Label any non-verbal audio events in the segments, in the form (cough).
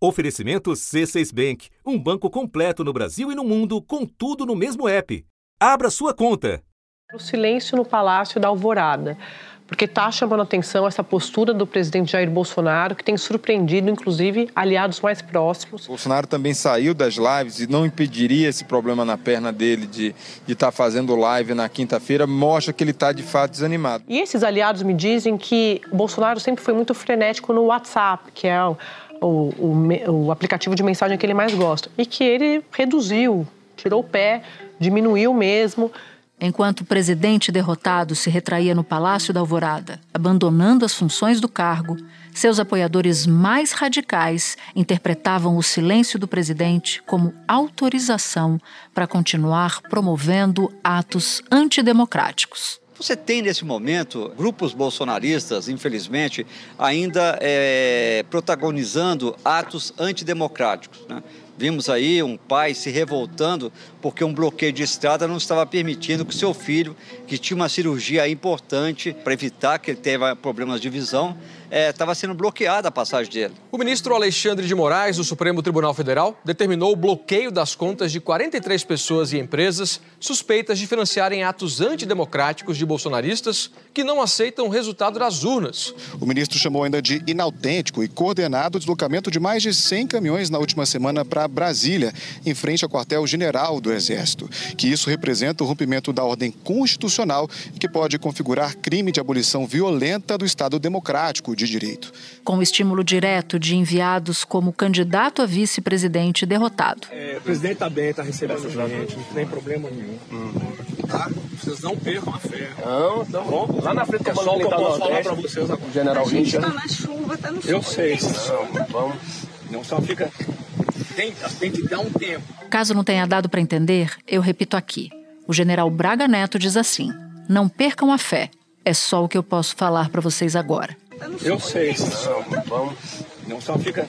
Oferecimento C6 Bank, um banco completo no Brasil e no mundo, com tudo no mesmo app. Abra sua conta. O silêncio no Palácio da Alvorada, porque está chamando a atenção essa postura do presidente Jair Bolsonaro, que tem surpreendido, inclusive, aliados mais próximos. Bolsonaro também saiu das lives e não impediria esse problema na perna dele de estar tá fazendo live na quinta-feira, mostra que ele está de fato desanimado. E esses aliados me dizem que Bolsonaro sempre foi muito frenético no WhatsApp, que é o, o, o aplicativo de mensagem que ele mais gosta. E que ele reduziu, tirou o pé, diminuiu mesmo. Enquanto o presidente derrotado se retraía no Palácio da Alvorada, abandonando as funções do cargo, seus apoiadores mais radicais interpretavam o silêncio do presidente como autorização para continuar promovendo atos antidemocráticos. Você tem nesse momento grupos bolsonaristas, infelizmente, ainda é, protagonizando atos antidemocráticos. Né? Vimos aí um pai se revoltando porque um bloqueio de estrada não estava permitindo que seu filho, que tinha uma cirurgia importante para evitar que ele tenha problemas de visão, estava é, sendo bloqueada a passagem dele. O ministro Alexandre de Moraes, do Supremo Tribunal Federal, determinou o bloqueio das contas de 43 pessoas e empresas suspeitas de financiarem atos antidemocráticos de bolsonaristas que não aceitam o resultado das urnas. O ministro chamou ainda de inautêntico e coordenado o deslocamento de mais de 100 caminhões na última semana para Brasília, em frente ao quartel-general do Exército, que isso representa o rompimento da ordem constitucional e que pode configurar crime de abolição violenta do Estado democrático de direito. Com o estímulo direto de enviados como candidato a vice-presidente derrotado. É, o presidente está bem, está recebendo gente, não tem problema nenhum. Uhum. Tá? Vocês não percam a fé. Não, tá bom. Lá na frente é só o que eu posso falar para vocês. O general Richard. Tá na chuva, tá no Eu sei. Não, vamos. Não só fica. Tem, tem que dar um tempo. Caso não tenha dado para entender, eu repito aqui. O general Braga Neto diz assim: Não percam a fé. É só o que eu posso falar para vocês agora. Eu sei. Não, vamos. Não só fica.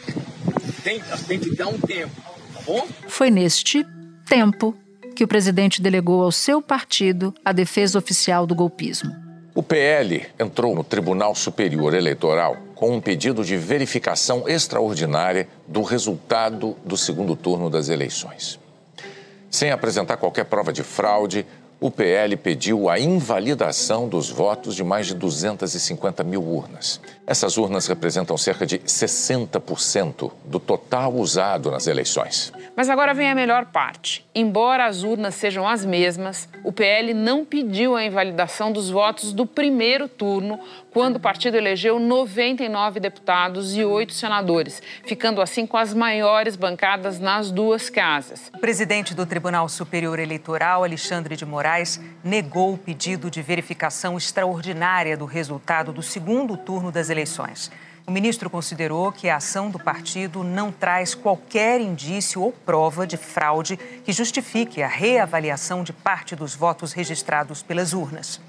Tem, tem que dar um tempo, tá bom? Foi neste tempo que o presidente delegou ao seu partido a defesa oficial do golpismo. O PL entrou no Tribunal Superior Eleitoral com um pedido de verificação extraordinária do resultado do segundo turno das eleições. Sem apresentar qualquer prova de fraude, o PL pediu a invalidação dos votos de mais de 250 mil urnas. Essas urnas representam cerca de 60% do total usado nas eleições. Mas agora vem a melhor parte. Embora as urnas sejam as mesmas, o PL não pediu a invalidação dos votos do primeiro turno, quando o partido elegeu 99 deputados e oito senadores, ficando assim com as maiores bancadas nas duas casas. O presidente do Tribunal Superior Eleitoral, Alexandre de Moraes, negou o pedido de verificação extraordinária do resultado do segundo turno das eleições. O ministro considerou que a ação do partido não traz qualquer indício ou prova de fraude que justifique a reavaliação de parte dos votos registrados pelas urnas.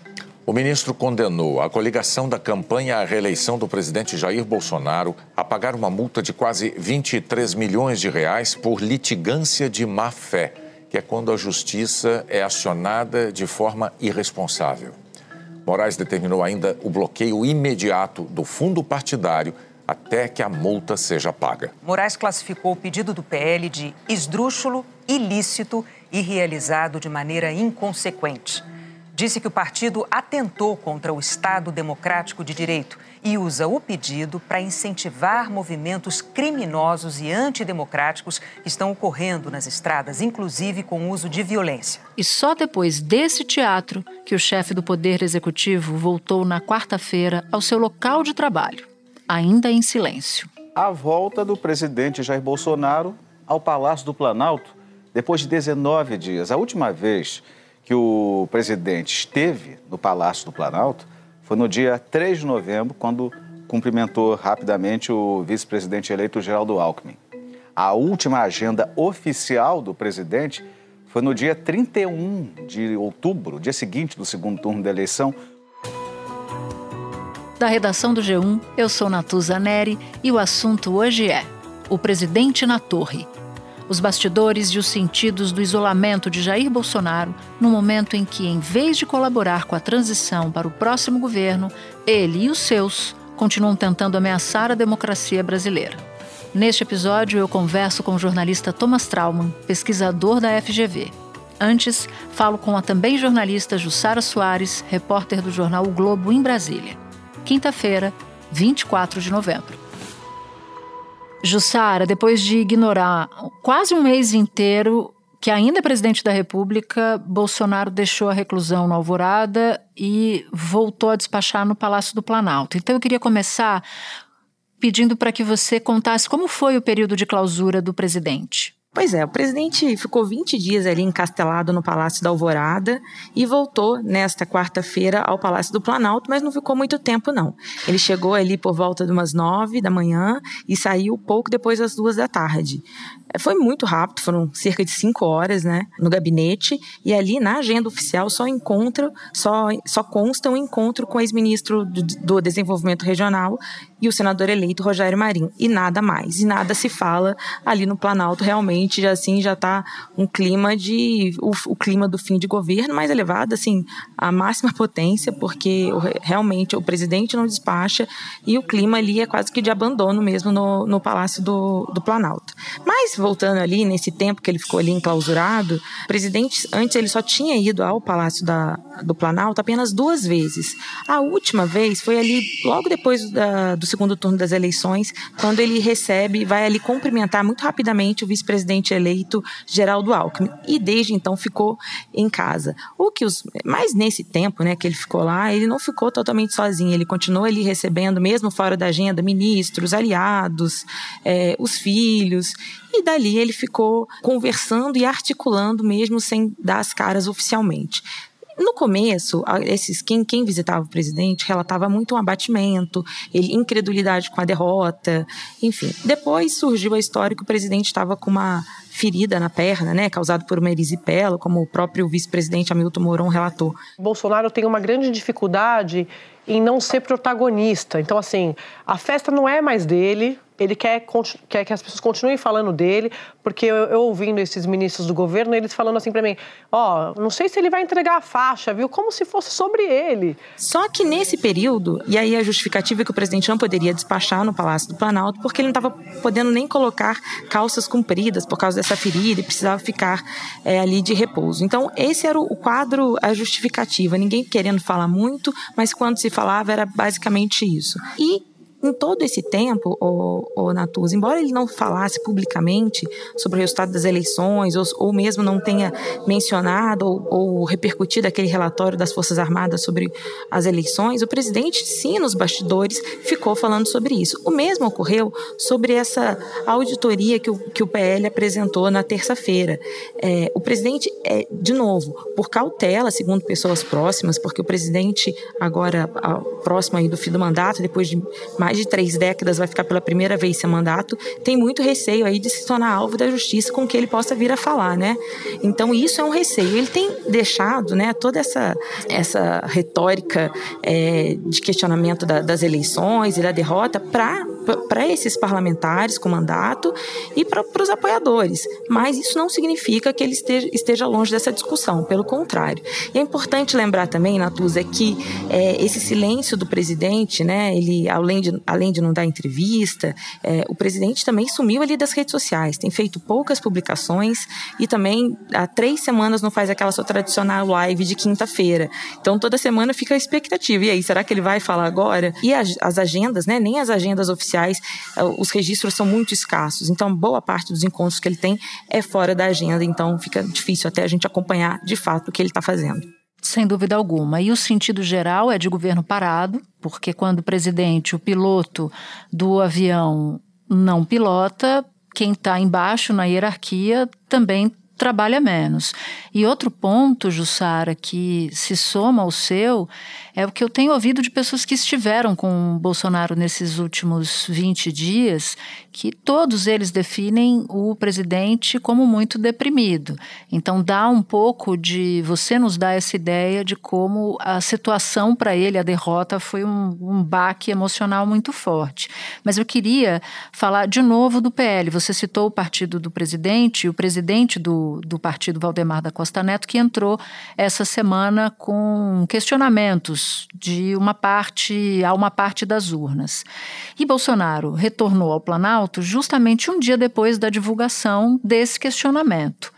O ministro condenou a coligação da campanha à reeleição do presidente Jair Bolsonaro a pagar uma multa de quase 23 milhões de reais por litigância de má fé, que é quando a justiça é acionada de forma irresponsável. Moraes determinou ainda o bloqueio imediato do fundo partidário até que a multa seja paga. Moraes classificou o pedido do PL de esdrúxulo, ilícito e realizado de maneira inconsequente disse que o partido atentou contra o Estado Democrático de Direito e usa o pedido para incentivar movimentos criminosos e antidemocráticos que estão ocorrendo nas estradas, inclusive com uso de violência. E só depois desse teatro que o chefe do Poder Executivo voltou na quarta-feira ao seu local de trabalho, ainda em silêncio. A volta do presidente Jair Bolsonaro ao Palácio do Planalto depois de 19 dias. A última vez que o presidente esteve no Palácio do Planalto foi no dia 3 de novembro, quando cumprimentou rapidamente o vice-presidente eleito Geraldo Alckmin. A última agenda oficial do presidente foi no dia 31 de outubro, dia seguinte do segundo turno da eleição. Da redação do G1, eu sou Natuza Neri e o assunto hoje é o presidente na torre os bastidores e os sentidos do isolamento de Jair Bolsonaro no momento em que, em vez de colaborar com a transição para o próximo governo, ele e os seus continuam tentando ameaçar a democracia brasileira. Neste episódio, eu converso com o jornalista Thomas Trauman, pesquisador da FGV. Antes, falo com a também jornalista Jussara Soares, repórter do jornal o Globo em Brasília. Quinta-feira, 24 de novembro. Jussara, depois de ignorar quase um mês inteiro que ainda é presidente da República, Bolsonaro deixou a reclusão no Alvorada e voltou a despachar no Palácio do Planalto. Então eu queria começar pedindo para que você contasse como foi o período de clausura do presidente. Pois é, o presidente ficou 20 dias ali encastelado no Palácio da Alvorada e voltou nesta quarta-feira ao Palácio do Planalto, mas não ficou muito tempo, não. Ele chegou ali por volta de umas nove da manhã e saiu pouco depois das duas da tarde. Foi muito rápido, foram cerca de cinco horas, né, no gabinete, e ali na agenda oficial só encontra, só, só consta um encontro com o ex-ministro do, do, Desenvolvimento Regional e o senador eleito Rogério Marinho, e nada mais, e nada se fala ali no Planalto, realmente, já assim, já está um clima de, o, o, clima do fim de governo mais elevado, assim, a máxima potência, porque realmente o presidente não despacha, e o clima ali é quase que de abandono mesmo no, no Palácio do, do Planalto. Mas voltando ali, nesse tempo que ele ficou ali enclausurado, o presidente, antes ele só tinha ido ao Palácio da, do Planalto apenas duas vezes. A última vez foi ali, logo depois da, do segundo turno das eleições, quando ele recebe, vai ali cumprimentar muito rapidamente o vice-presidente eleito, Geraldo Alckmin. E desde então ficou em casa. O que os. Mas nesse tempo, né, que ele ficou lá, ele não ficou totalmente sozinho. Ele continuou ali recebendo, mesmo fora da agenda, ministros, aliados, é, os filhos. E dali ele ficou conversando e articulando mesmo sem dar as caras oficialmente. No começo, esses quem, quem visitava o presidente relatava muito um abatimento, ele, incredulidade com a derrota, enfim. Depois surgiu a história que o presidente estava com uma ferida na perna, né, causada por uma erisipela, como o próprio vice-presidente Hamilton Mourão relatou. Bolsonaro tem uma grande dificuldade em não ser protagonista. Então, assim, a festa não é mais dele, ele quer, quer que as pessoas continuem falando dele, porque eu, eu ouvindo esses ministros do governo, eles falando assim para mim: ó, oh, não sei se ele vai entregar a faixa, viu? Como se fosse sobre ele. Só que nesse período, e aí a justificativa é que o presidente não poderia despachar no Palácio do Planalto, porque ele não estava podendo nem colocar calças compridas por causa dessa ferida e precisava ficar é, ali de repouso. Então, esse era o quadro, a justificativa. Ninguém querendo falar muito, mas quando se falava era basicamente isso. E em todo esse tempo, o, o Natuz, embora ele não falasse publicamente sobre o resultado das eleições, ou, ou mesmo não tenha mencionado ou, ou, repercutido aquele relatório das Forças Armadas sobre as eleições, o presidente, sim, nos bastidores, ficou falando sobre isso. O mesmo ocorreu sobre essa auditoria que o, que o PL apresentou na terça-feira. É, o presidente, é, de novo, por cautela, segundo pessoas próximas, porque o presidente, agora, próximo aí do fim do mandato, depois de mais de três décadas vai ficar pela primeira vez sem mandato, tem muito receio aí de se tornar alvo da justiça com que ele possa vir a falar, né? Então isso é um receio. Ele tem deixado, né, toda essa essa retórica é, de questionamento da, das eleições e da derrota para para esses parlamentares com mandato e para os apoiadores. Mas isso não significa que ele esteja, esteja longe dessa discussão, pelo contrário. E é importante lembrar também, Natuza, que é, esse silêncio do presidente, né, ele além de além de não dar entrevista, é, o presidente também sumiu ali das redes sociais, tem feito poucas publicações e também há três semanas não faz aquela sua tradicional live de quinta-feira. Então toda semana fica a expectativa. E aí, será que ele vai falar agora? E as, as agendas, né? Nem as agendas oficiais, é, os registros são muito escassos. Então, boa parte dos encontros que ele tem é fora da agenda. Então, fica difícil até a gente acompanhar de fato o que ele está fazendo. Sem dúvida alguma. E o sentido geral é de governo parado, porque quando o presidente, o piloto do avião não pilota, quem está embaixo na hierarquia também trabalha menos. E outro ponto, Jussara, que se soma ao seu, é o que eu tenho ouvido de pessoas que estiveram com o Bolsonaro nesses últimos 20 dias, que todos eles definem o presidente como muito deprimido. Então dá um pouco de você nos dá essa ideia de como a situação para ele, a derrota, foi um, um baque emocional muito forte. Mas eu queria falar de novo do PL. Você citou o partido do presidente, o presidente do do, do partido Valdemar da Costa Neto, que entrou essa semana com questionamentos de uma parte a uma parte das urnas. E Bolsonaro retornou ao Planalto justamente um dia depois da divulgação desse questionamento.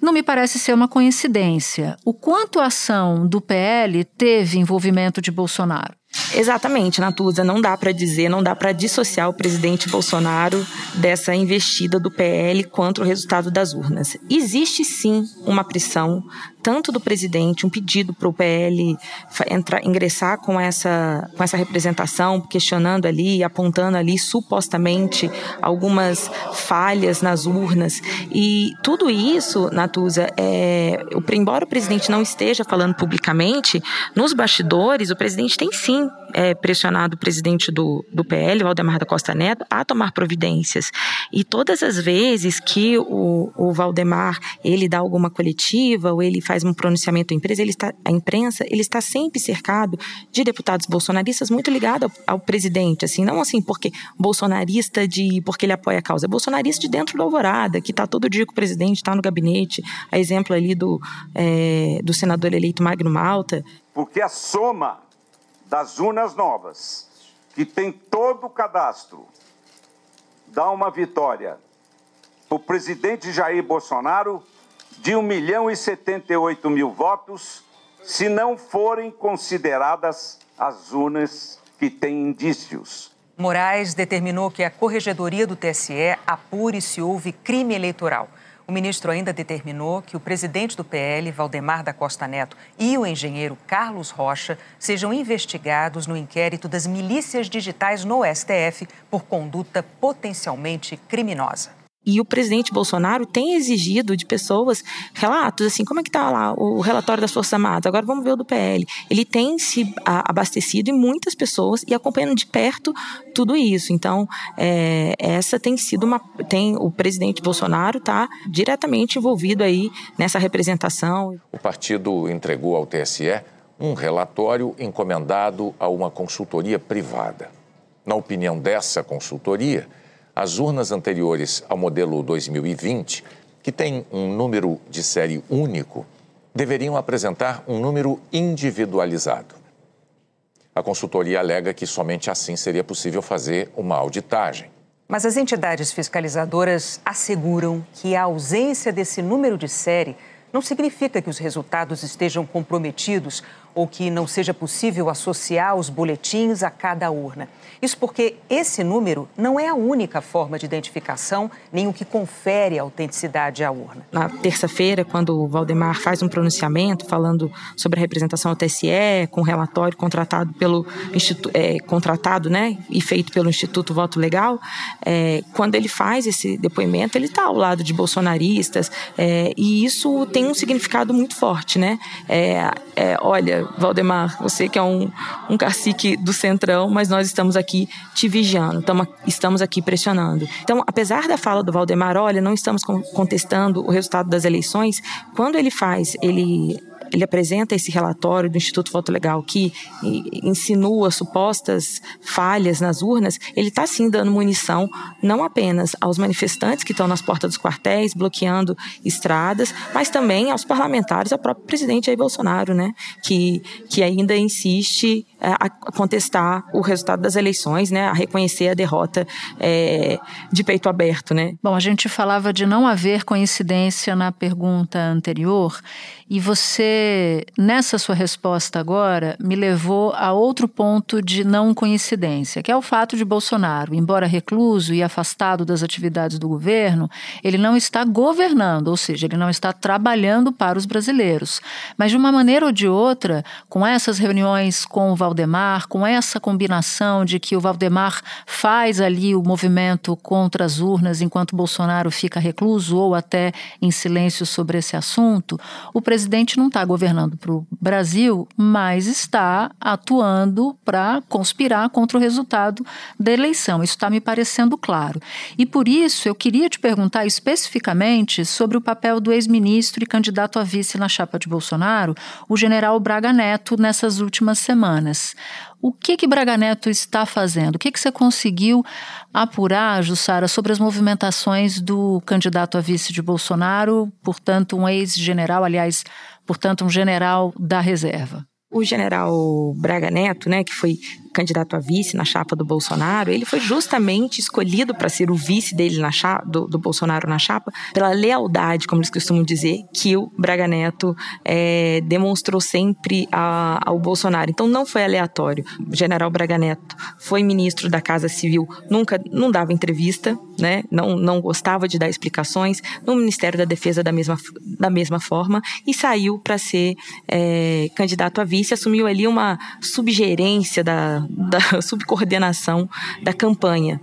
Não me parece ser uma coincidência. O quanto a ação do PL teve envolvimento de Bolsonaro? Exatamente, Natuza, não dá para dizer, não dá para dissociar o presidente Bolsonaro dessa investida do PL contra o resultado das urnas. Existe sim uma pressão tanto do presidente, um pedido para o PL entrar, ingressar com essa, com essa representação, questionando ali, apontando ali supostamente algumas falhas nas urnas. E tudo isso, Natuza, é, embora o presidente não esteja falando publicamente, nos bastidores o presidente tem sim é, pressionado o presidente do, do PL, Valdemar da Costa Neto, a tomar providências. E todas as vezes que o, o Valdemar ele dá alguma coletiva ou ele faz um pronunciamento à empresa, ele está, à imprensa, ele está sempre cercado de deputados bolsonaristas muito ligados ao, ao, presidente, assim, não assim porque bolsonarista de porque ele apoia a causa, é bolsonarista de dentro da Alvorada, que está todo dia com o presidente, está no gabinete, a exemplo ali do, é, do senador eleito Magno Malta. Porque a soma das urnas novas, que tem todo o cadastro, dá uma vitória o presidente Jair Bolsonaro de 1 milhão e 78 mil votos, se não forem consideradas as urnas que têm indícios. Moraes determinou que a Corregedoria do TSE apure se houve crime eleitoral. O ministro ainda determinou que o presidente do PL, Valdemar da Costa Neto, e o engenheiro Carlos Rocha sejam investigados no inquérito das milícias digitais no STF por conduta potencialmente criminosa. E o presidente Bolsonaro tem exigido de pessoas relatos, assim, como é que está lá o relatório das Forças Armadas? Agora vamos ver o do PL. Ele tem se abastecido em muitas pessoas e acompanhando de perto tudo isso. Então, é, essa tem sido uma. Tem, o presidente Bolsonaro está diretamente envolvido aí nessa representação. O partido entregou ao TSE um relatório encomendado a uma consultoria privada. Na opinião dessa consultoria, as urnas anteriores ao modelo 2020, que tem um número de série único, deveriam apresentar um número individualizado. A consultoria alega que somente assim seria possível fazer uma auditagem. Mas as entidades fiscalizadoras asseguram que a ausência desse número de série não significa que os resultados estejam comprometidos ou que não seja possível associar os boletins a cada urna. Isso porque esse número não é a única forma de identificação, nem o que confere autenticidade à urna. Na terça-feira, quando o Valdemar faz um pronunciamento falando sobre a representação ao TSE, com relatório contratado pelo é, contratado, né, e feito pelo Instituto Voto Legal, é, quando ele faz esse depoimento, ele está ao lado de bolsonaristas, é, e isso tem um significado muito forte, né? É, Valdemar, você que é um, um cacique do Centrão, mas nós estamos aqui te vigiando, tamo, estamos aqui pressionando. Então, apesar da fala do Valdemar, olha, não estamos contestando o resultado das eleições, quando ele faz, ele ele apresenta esse relatório do Instituto Voto Legal que insinua supostas falhas nas urnas, ele está sim dando munição não apenas aos manifestantes que estão nas portas dos quartéis, bloqueando estradas, mas também aos parlamentares, ao próprio presidente Jair Bolsonaro, né, que, que ainda insiste é, a contestar o resultado das eleições, né, a reconhecer a derrota é, de peito aberto, né. Bom, a gente falava de não haver coincidência na pergunta anterior e você, nessa sua resposta agora, me levou a outro ponto de não coincidência, que é o fato de Bolsonaro, embora recluso e afastado das atividades do governo, ele não está governando, ou seja, ele não está trabalhando para os brasileiros. Mas de uma maneira ou de outra, com essas reuniões com o Valdemar, com essa combinação de que o Valdemar faz ali o movimento contra as urnas enquanto Bolsonaro fica recluso ou até em silêncio sobre esse assunto, o presidente não está governando para o Brasil, mas está atuando para conspirar contra o resultado da eleição. Isso está me parecendo claro. E por isso eu queria te perguntar especificamente sobre o papel do ex-ministro e candidato a vice na chapa de Bolsonaro, o general Braga Neto, nessas últimas semanas. O que que Braga Neto está fazendo? O que que você conseguiu apurar, Jussara, sobre as movimentações do candidato a vice de Bolsonaro, portanto um ex-general, aliás, portanto um general da reserva? O general Braga Neto, né, que foi candidato a vice na chapa do Bolsonaro, ele foi justamente escolhido para ser o vice dele na chapa, do, do, Bolsonaro na chapa, pela lealdade, como eles costumam dizer, que o Braga Neto é, demonstrou sempre a, ao Bolsonaro. Então não foi aleatório. O general Braga Neto foi ministro da Casa Civil, nunca não dava entrevista, né? não, não gostava de dar explicações, no Ministério da Defesa da mesma, da mesma forma, e saiu para ser é, candidato a vice, assumiu ali uma subgerência da da, (laughs) subcoordenação da campanha.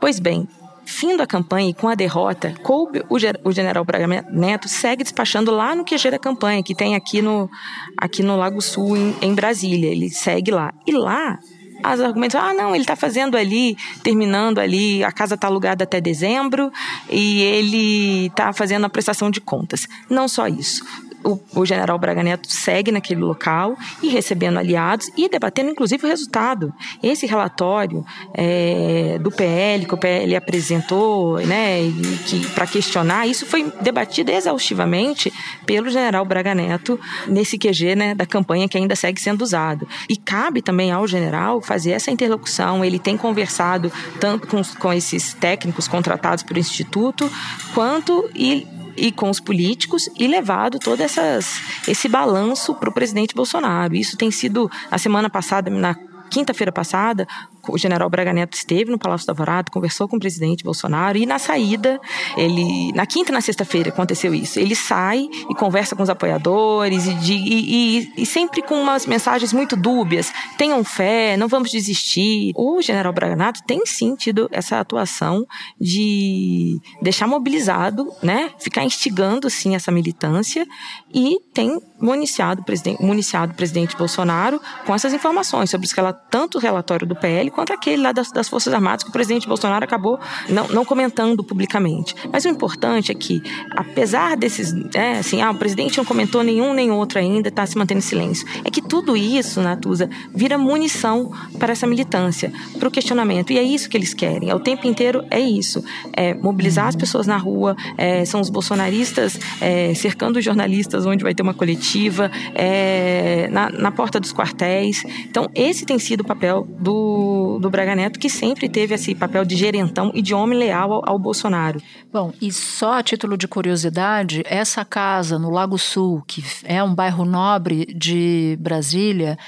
Pois bem, fim da campanha e com a derrota, coube o, general Braga Neto segue despachando lá no QG da campanha, que tem aqui no, aqui no Lago Sul, em, em Brasília. Ele segue lá. E lá, as argumentos, ah, não, ele está fazendo ali, terminando ali, a casa está alugada até dezembro e ele está fazendo a prestação de contas. Não só isso o, o general Braga Neto segue naquele local e recebendo aliados e debatendo, inclusive, o resultado. Esse relatório é, do PL, que o PL apresentou né, que, para questionar, isso foi debatido exaustivamente pelo general Braga Neto nesse QG né, da campanha que ainda segue sendo usado. E cabe também ao general fazer essa interlocução. Ele tem conversado tanto com, com esses técnicos contratados pelo Instituto, quanto e e com os políticos e levado todo essas, esse balanço para o presidente Bolsonaro. Isso tem sido, a semana passada, na quinta-feira passada, o general Braga Neto esteve no Palácio do Alvorada, conversou com o presidente Bolsonaro e na saída, ele na quinta e na sexta-feira aconteceu isso. Ele sai e conversa com os apoiadores e, de, e, e, e, sempre com umas mensagens muito dúbias. Tenham fé, não vamos desistir. O general Braga Neto tem sim tido essa atuação de deixar mobilizado, né, ficar instigando sim essa militância e tem municiado o presidente, municiado o presidente Bolsonaro com essas informações sobre ela tanto o relatório do PL quanto aquele lá das, das Forças Armadas que o presidente Bolsonaro acabou não, não comentando publicamente. Mas o importante é que, apesar desses, é, assim, ah, o presidente não comentou nenhum nem outro ainda, está se mantendo em silêncio, é que tudo isso, Natuza, vira munição para essa militância, para o questionamento. E é isso que eles querem. É o tempo inteiro é isso, é mobilizar as pessoas na rua, é, são os bolsonaristas é, cercando os jornalistas onde vai ter uma coletiva, é, na, na porta dos quartéis. Então esse tem sido o papel do do, Braga Neto, que sempre teve esse papel de gerentão e de homem leal ao, ao Bolsonaro. Bom, e só a título de curiosidade, essa casa no Lago Sul, que é um bairro nobre de Brasília,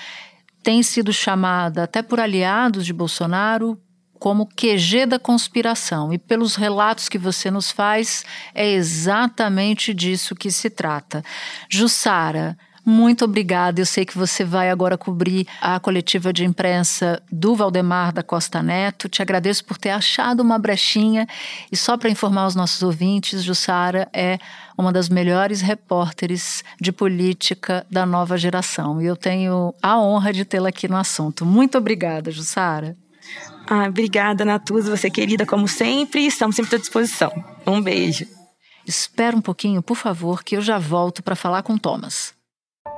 tem sido chamada até por aliados de Bolsonaro como QG da conspiração. E pelos relatos que você nos faz, é exatamente disso que se trata. Jussara, muito obrigada. Eu sei que você vai agora cobrir a coletiva de imprensa do Valdemar da Costa Neto. Te agradeço por ter achado uma brechinha. E só para informar os nossos ouvintes, Jussara é uma das melhores repórteres de política da nova geração. E eu tenho a honra de tê-la aqui no assunto. Muito obrigada, Jussara. Ah, obrigada, Natuza. Você querida como sempre. Estamos sempre à disposição. Um beijo. Espera um pouquinho, por favor, que eu já volto para falar com Thomas.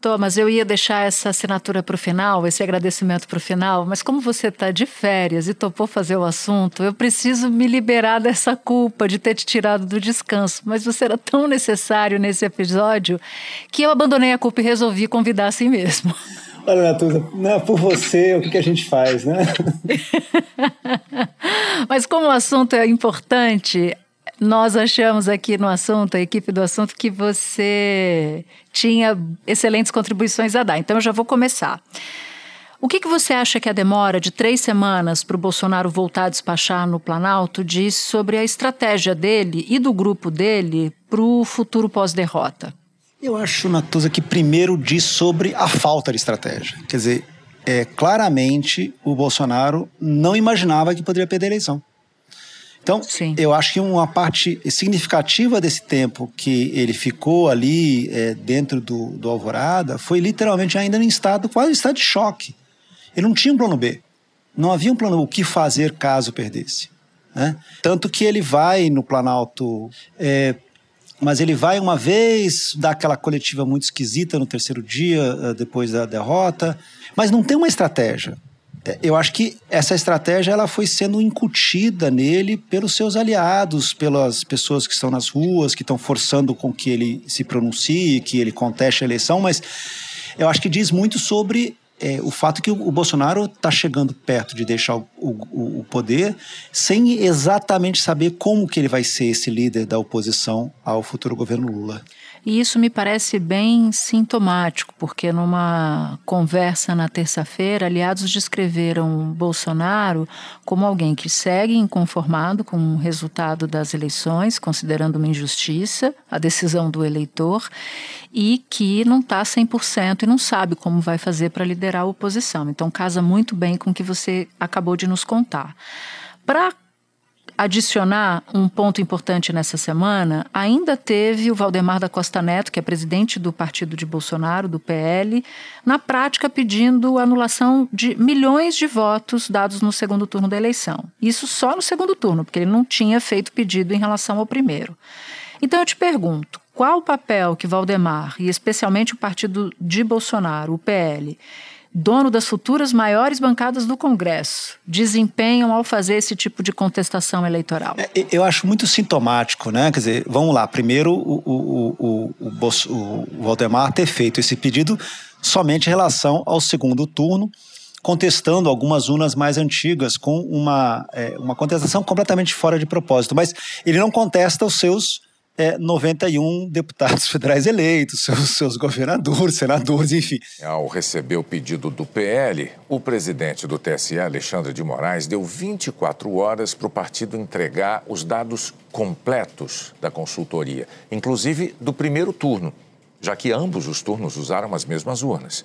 Thomas, eu ia deixar essa assinatura para o final, esse agradecimento para o final, mas como você está de férias e topou fazer o assunto, eu preciso me liberar dessa culpa de ter te tirado do descanso. Mas você era tão necessário nesse episódio que eu abandonei a culpa e resolvi convidar assim mesmo. (laughs) Olha, Natuza, não, é por você, o que, que a gente faz, né? (laughs) mas como o assunto é importante, Nós achamos aqui no assunto, a equipe do assunto, que você tinha excelentes contribuições a dar. Então eu já vou começar. O que, que você acha que a demora de três semanas para o Bolsonaro voltar a despachar no Planalto diz sobre a estratégia dele e do grupo dele para o futuro pós-derrota? Eu acho, Natuza, que primeiro diz sobre a falta de estratégia. Quer dizer, é, claramente o Bolsonaro não imaginava que poderia perder a eleição. Então, Sim. eu acho que uma parte significativa desse tempo que ele ficou ali é, dentro do, do Alvorada foi literalmente ainda em estado, quase em estado de choque. Ele não tinha um plano B. Não havia um plano o que fazer caso perdesse. Né? Tanto que ele vai no Planalto, é, mas ele vai uma vez, dá aquela coletiva muito esquisita no terceiro dia, é, depois da derrota, mas não tem uma estratégia. É, eu acho que essa estratégia ela foi sendo incutida nele pelos seus aliados, pelas pessoas que estão nas ruas, que estão forçando com que ele se pronuncie, que ele conteste a eleição, mas eu acho que diz muito sobre é, o fato que o, Bolsonaro está chegando perto de deixar o, o, o, poder sem exatamente saber como que ele vai ser esse líder da oposição ao futuro governo Lula. E isso me parece bem sintomático, porque numa conversa na terça-feira, aliados descreveram Bolsonaro como alguém que segue inconformado com o resultado das eleições, considerando uma injustiça a decisão do eleitor, e que não está 100% e não sabe como vai fazer para liderar a oposição. Então, casa muito bem com o que você acabou de nos contar. Para adicionar um ponto importante nessa semana, ainda teve o Valdemar da Costa Neto, que é presidente do partido de Bolsonaro, do PL, na prática pedindo anulação de milhões de votos dados no segundo turno da eleição. Isso só no segundo turno, porque ele não tinha feito pedido em relação ao primeiro. Então eu te pergunto, qual o papel que Valdemar, e especialmente o partido de Bolsonaro, o PL, dono das futuras maiores bancadas do Congresso, desempenham ao fazer esse tipo de contestação eleitoral? É, eu acho muito sintomático, né? Quer dizer, vamos lá, primeiro o, o, o, o, o Valdemar ter feito esse pedido somente em relação ao segundo turno, contestando algumas urnas mais antigas com uma, é, uma contestação completamente fora de propósito. Mas ele não contesta os seus é, 91 deputados (laughs) federais eleitos, seus, seus governadores, senadores, enfim. Ao receber o pedido do PL, o presidente do TSE, Alexandre de Moraes, deu 24 horas para o partido entregar os dados completos da consultoria, inclusive do primeiro turno, já que ambos os turnos usaram as mesmas urnas.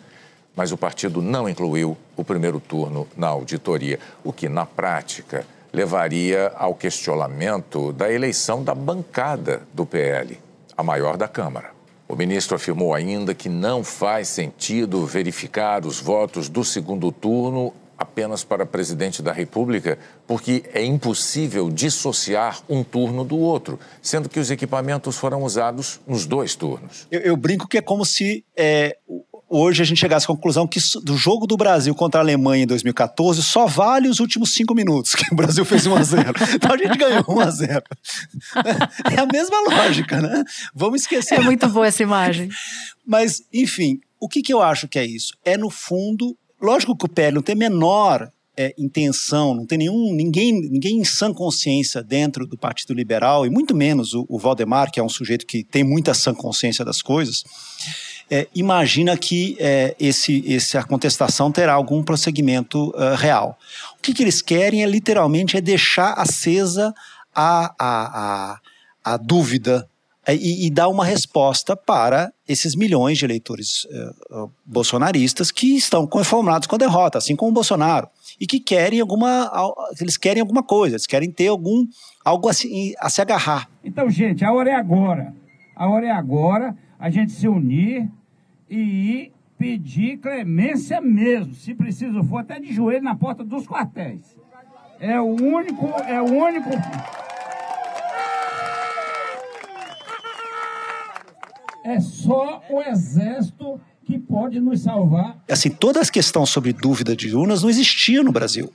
Mas o partido não incluiu o primeiro turno na auditoria, o que, na prática, levaria ao questionamento da eleição da bancada do PL, a maior da Câmara. O ministro afirmou ainda que não faz sentido verificar os votos do segundo turno apenas para presidente da República, porque é impossível dissociar um turno do outro, sendo que os equipamentos foram usados nos dois turnos. Eu, eu brinco que é como se é, hoje a gente chegasse à conclusão que do jogo do Brasil contra a Alemanha em 2014 só vale os últimos cinco minutos, (laughs) que o Brasil fez 1 a 0 Então a gente ganhou 1 a 0 (laughs) É a mesma lógica, né? Vamos esquecer. É muito boa essa imagem. Mas, enfim, o que, que eu acho que é isso? É, no fundo, lógico que o PL não tem menor é, intenção, não tem nenhum, ninguém, ninguém em sã consciência dentro do Partido Liberal, e muito menos o, o Valdemar, que é um sujeito que tem muita sã consciência das coisas, é, imagina que é, esse, essa contestação terá algum prosseguimento uh, real. O que, que, eles querem é literalmente é deixar acesa a, a, a, a dúvida é, e, e, dar uma resposta para esses milhões de eleitores uh, bolsonaristas que estão conformados com a derrota, assim como o Bolsonaro, e que querem alguma, eles querem alguma coisa, eles querem ter algum algo assim, a se agarrar. Então, gente, a hora é agora. A hora é agora a gente se unir e pedir clemência mesmo, se preciso for, até de joelho na porta dos quartéis. É o único, é o único. É só o exército que pode nos salvar. Assim, toda a questão sobre dúvida de urnas não existia no Brasil.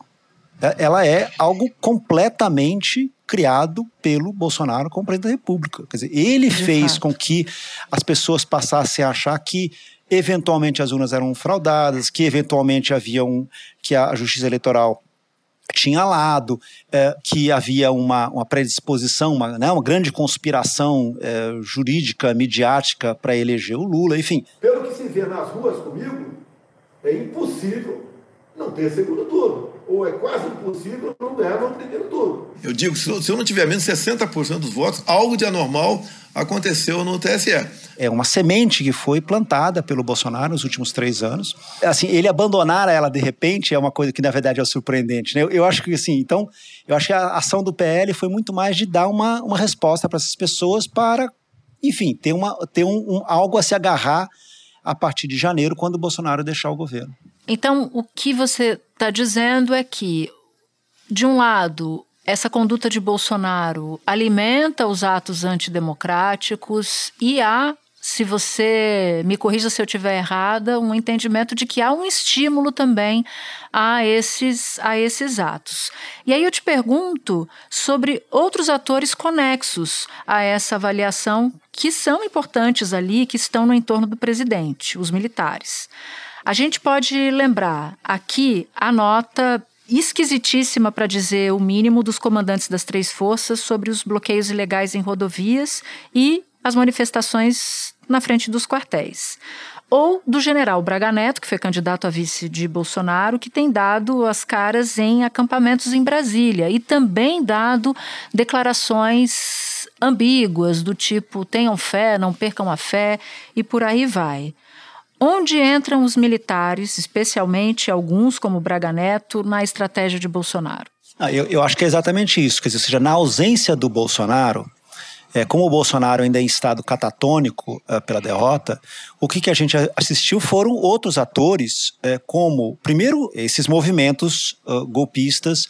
É, ela é algo completamente criado pelo Bolsonaro como presidente da República. Quer dizer, ele De fez fato. com que as pessoas passassem a achar que eventualmente as urnas eram fraudadas, que eventualmente havia um, que a Justiça Eleitoral tinha lado, é, que havia uma, uma predisposição, uma, né, uma grande conspiração é, jurídica, midiática para eleger o Lula, enfim. Pelo que se vê nas ruas comigo, é impossível não ter segundo turno. Ou é quase impossível não ganhar no primeiro turno. Eu digo, se eu não tiver menos 60% dos votos, algo de anormal aconteceu no TSE. É uma semente que foi plantada pelo Bolsonaro nos últimos três anos. Assim, ele abandonar ela de repente é uma coisa que na verdade é surpreendente. Né? Eu, eu acho que assim, então, eu acho que a ação do PL foi muito mais de dar uma, uma resposta para essas pessoas para, enfim, ter, uma, ter um, um, algo a se agarrar a partir de janeiro, quando o Bolsonaro deixar o governo. Então, o que você está dizendo é que, de um lado, essa conduta de Bolsonaro alimenta os atos antidemocráticos e há, se você me corrija se eu estiver errada, um entendimento de que há um estímulo também a esses, a esses atos. E aí eu te pergunto sobre outros atores conexos a essa avaliação que são importantes ali, que estão no entorno do presidente, os militares. A gente pode lembrar aqui a nota esquisitíssima, para dizer o mínimo, dos comandantes das três forças sobre os bloqueios ilegais em rodovias e as manifestações na frente dos quartéis. Ou do general Braga Neto, que foi candidato a vice de Bolsonaro, que tem dado as caras em acampamentos em Brasília e também dado declarações ambíguas, do tipo tenham fé, não percam a fé e por aí vai. Onde entram os militares, especialmente alguns como Braga Neto, na estratégia de Bolsonaro? Ah, eu, eu, acho que é exatamente isso. Quer dizer, seja, na ausência do Bolsonaro, é, como o Bolsonaro ainda é em estado catatônico é, pela derrota, o que, que a gente assistiu foram outros atores, é, como, primeiro, esses movimentos uh, golpistas,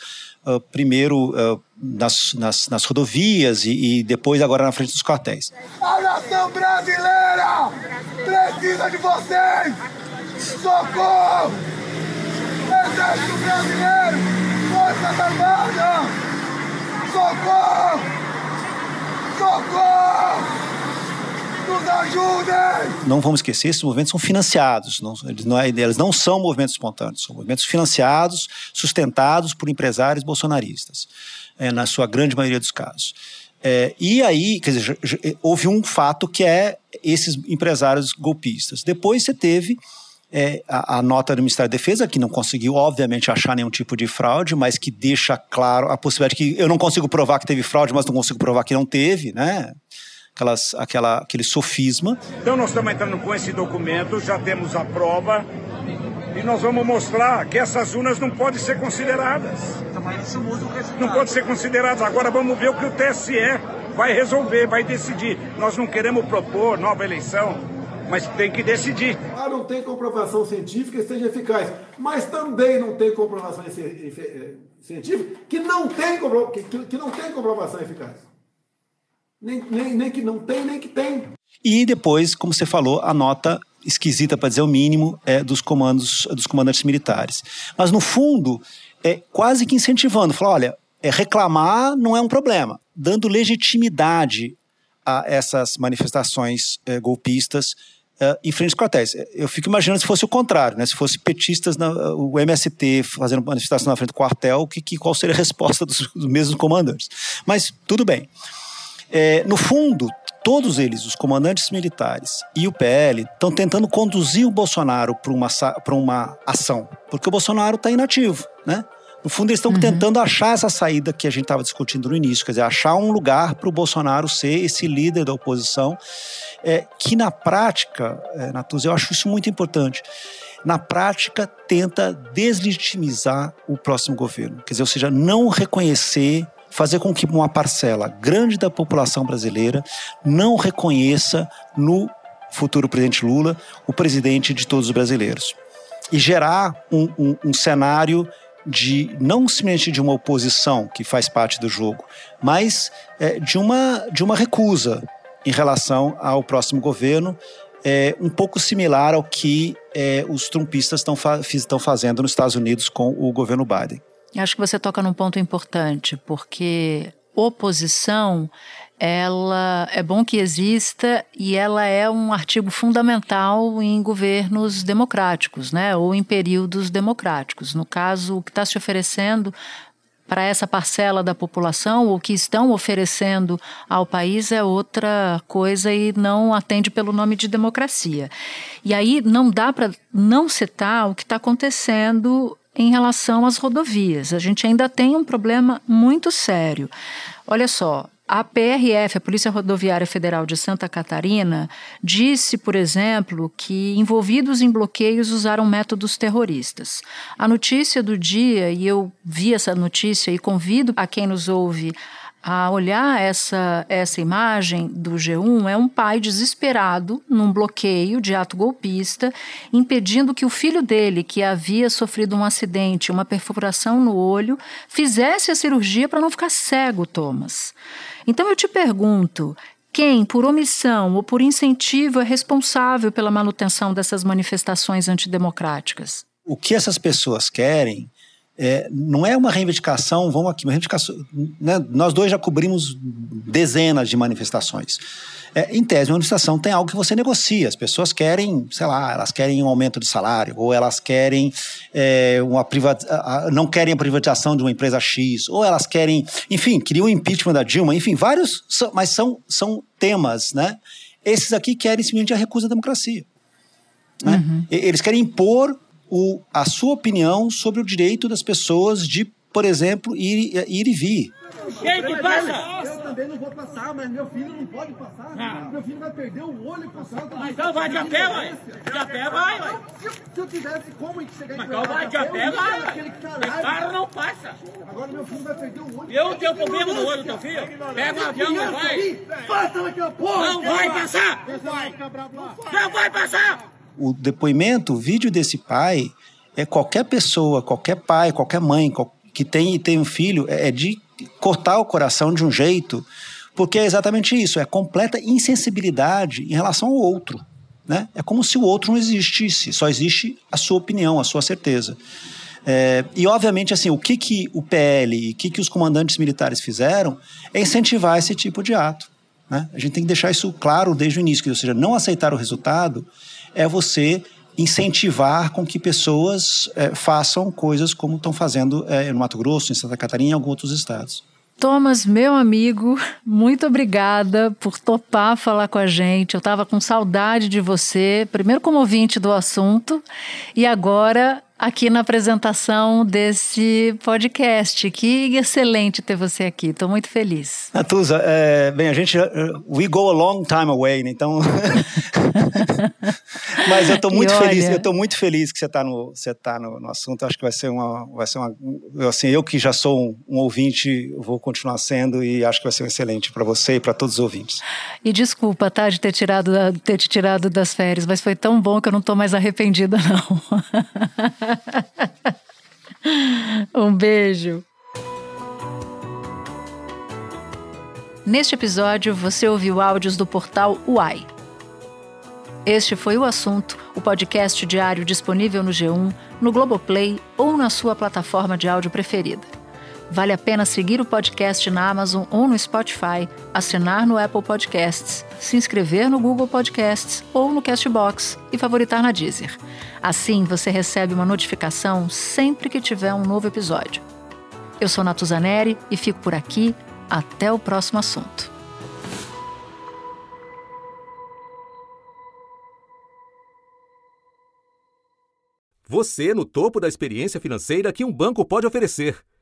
uh, primeiro uh, nas, nas, nas, rodovias e, e, depois agora na frente dos quartéis. A nação brasileira precisa de vocês! Socorro! Exército Brasileiro! Forças Armadas! Socorro! Socorro! Nos ajudem! Não vamos esquecer, esses movimentos são financiados, não, eles, não, é, eles não são movimentos espontâneos, são movimentos financiados, sustentados por empresários bolsonaristas, é, na sua grande maioria dos casos. É, e aí, quer dizer, houve um fato que é esses empresários golpistas. Depois você teve é, a, a, nota do Ministério da Defesa, que não conseguiu, obviamente, achar nenhum tipo de fraude, mas que deixa claro a possibilidade que eu não consigo provar que teve fraude, mas não consigo provar que não teve, né? Aquelas, aquela, aquele sofisma. Então, nós estamos entrando com esse documento, já temos a prova, e nós vamos mostrar que essas urnas não podem ser consideradas. Não podem ser consideradas. Agora vamos ver o que o TSE vai resolver, vai decidir. Nós não queremos propor nova eleição, mas tem que decidir. Ah, não tem comprovação científica que seja eficaz, mas também não tem comprovação eh, científica que não tem, que, que não tem comprovação eficaz. Nem, nem, nem que não tem, nem que tem. E depois, como você falou, a nota esquisita, para dizer o mínimo, é dos comandos dos comandantes militares. Mas no fundo, é quase que incentivando, falar, olha, é, reclamar não é um problema, dando legitimidade a essas manifestações é, golpistas é, em frente aos quartéis. Eu fico imaginando se fosse o contrário, né? se fosse petistas, na, o MST fazendo manifestação na frente do quartel, que, que qual seria a resposta dos, dos mesmos comandantes. Mas tudo bem. É, no fundo, todos eles, os comandantes militares e o PL, estão tentando conduzir o Bolsonaro para uma, uma ação, porque o Bolsonaro está inativo, né? No fundo, eles estão uhum. tentando achar essa saída que a gente estava discutindo no início, quer dizer, achar um lugar para o Bolsonaro ser esse líder da oposição, é, que na prática, é, Natuz, eu acho isso muito importante, na prática tenta deslegitimizar o próximo governo, quer dizer, ou seja, não reconhecer fazer com que uma parcela grande da população brasileira não reconheça no futuro presidente Lula o presidente de todos os brasileiros. E gerar um, um, um cenário de não simplesmente de uma oposição que faz parte do jogo, mas é, de, uma, de uma recusa em relação ao próximo governo, é, um pouco similar ao que é, os trumpistas estão fa fazendo nos Estados Unidos com o governo Biden. Acho que você toca num ponto importante, porque oposição ela é bom que exista e ela é um artigo fundamental em governos democráticos, né, ou em períodos democráticos. No caso, o que está se oferecendo para essa parcela da população, o que estão oferecendo ao país é outra coisa e não atende pelo nome de democracia. E aí não dá para não citar o que está acontecendo em relação às rodovias. A gente ainda tem um problema muito sério. Olha só, a PRF, a Polícia Rodoviária Federal de Santa Catarina, disse, por exemplo, que envolvidos em bloqueios usaram métodos terroristas. A notícia do dia, e eu vi essa notícia e convido a quem nos ouve a olhar essa, essa imagem do G1 é um pai desesperado num bloqueio de ato golpista, impedindo que o filho dele, que havia sofrido um acidente, uma perfuração no olho, fizesse a cirurgia para não ficar cego, Thomas. Então eu te pergunto. Quem, por omissão ou por incentivo, é responsável pela manutenção dessas manifestações antidemocráticas? O que essas pessoas querem é, não é uma reivindicação, vamos aqui, uma reivindicação. Né, nós dois já cobrimos dezenas de manifestações. É, em tese, uma manifestação tem algo que você negocia. As pessoas querem, sei lá, elas querem um aumento de salário, ou elas querem é, uma privatização, não querem a privatização de uma empresa X, ou elas querem, enfim, queriam o impeachment da Dilma, enfim, vários, mas são, são temas, né? Esses aqui querem simplesmente a recusa da democracia. Né? Uhum. Eles querem impor o, a sua opinião sobre o direito das pessoas de, por exemplo, ir, ir e vir. Quem que passa? Eu também não vou passar, mas meu filho não pode passar. Ah. Meu filho vai perder o olho passando. Então vai de a pé, vai. De a pé vai, vai. Se eu tivesse como chegar em Mas então vai de a pé, vai. Que tá. Claro, não passa. Agora meu filho vai perder o olho. Eu tenho problema no olho do teu filho. Pega o avião, não vai. Passa daqui a pouco. Não vai passar. Não vai passar o depoimento, o vídeo desse pai, é qualquer pessoa, qualquer pai, qualquer mãe que tem, tem um filho, é, é de cortar o coração de um jeito, porque é exatamente isso, é completa insensibilidade em relação ao outro. Né? É como se o outro não existisse, só existe a sua opinião, a sua certeza. É, e, obviamente, assim, o que, que o PL e o que, que os comandantes militares fizeram é incentivar esse tipo de ato. Né? A gente tem que deixar isso claro desde o início, que, ou seja, não aceitar o resultado é você incentivar com que pessoas é, façam coisas como estão fazendo é, no Mato Grosso, em Santa Catarina e em alguns outros estados. Thomas, meu amigo, muito obrigada por topar falar com a gente. Eu estava com saudade de você, primeiro como ouvinte do assunto e agora aqui na apresentação desse podcast. Que excelente ter você aqui, estou muito feliz. Natuza, é, bem, a gente, we go a long time away, né? então... (laughs) Mas eu estou muito olha... feliz, eu estou muito feliz que você está no, você tá no, no, assunto, acho que vai ser uma, vai ser uma, assim, eu que já sou um, um ouvinte, vou continuar sendo e acho que vai ser excelente para você e para todos os ouvintes. E desculpa, tá, de ter tirado, ter te tirado das férias, mas foi tão bom que eu não estou mais arrependida, (laughs) não. (laughs) um beijo. Neste episódio, você ouviu áudios do portal UAI. Este foi o assunto, o podcast diário disponível no G1, no Globoplay ou na sua plataforma de áudio preferida. Vale a pena seguir o podcast na Amazon ou no Spotify, assinar no Apple Podcasts, se inscrever no Google Podcasts ou no Castbox e favoritar na Deezer. Assim você recebe uma notificação sempre que tiver um novo episódio. Eu sou Natuzaneri e fico por aqui. Até o próximo assunto. Você no topo da experiência financeira que um banco pode oferecer.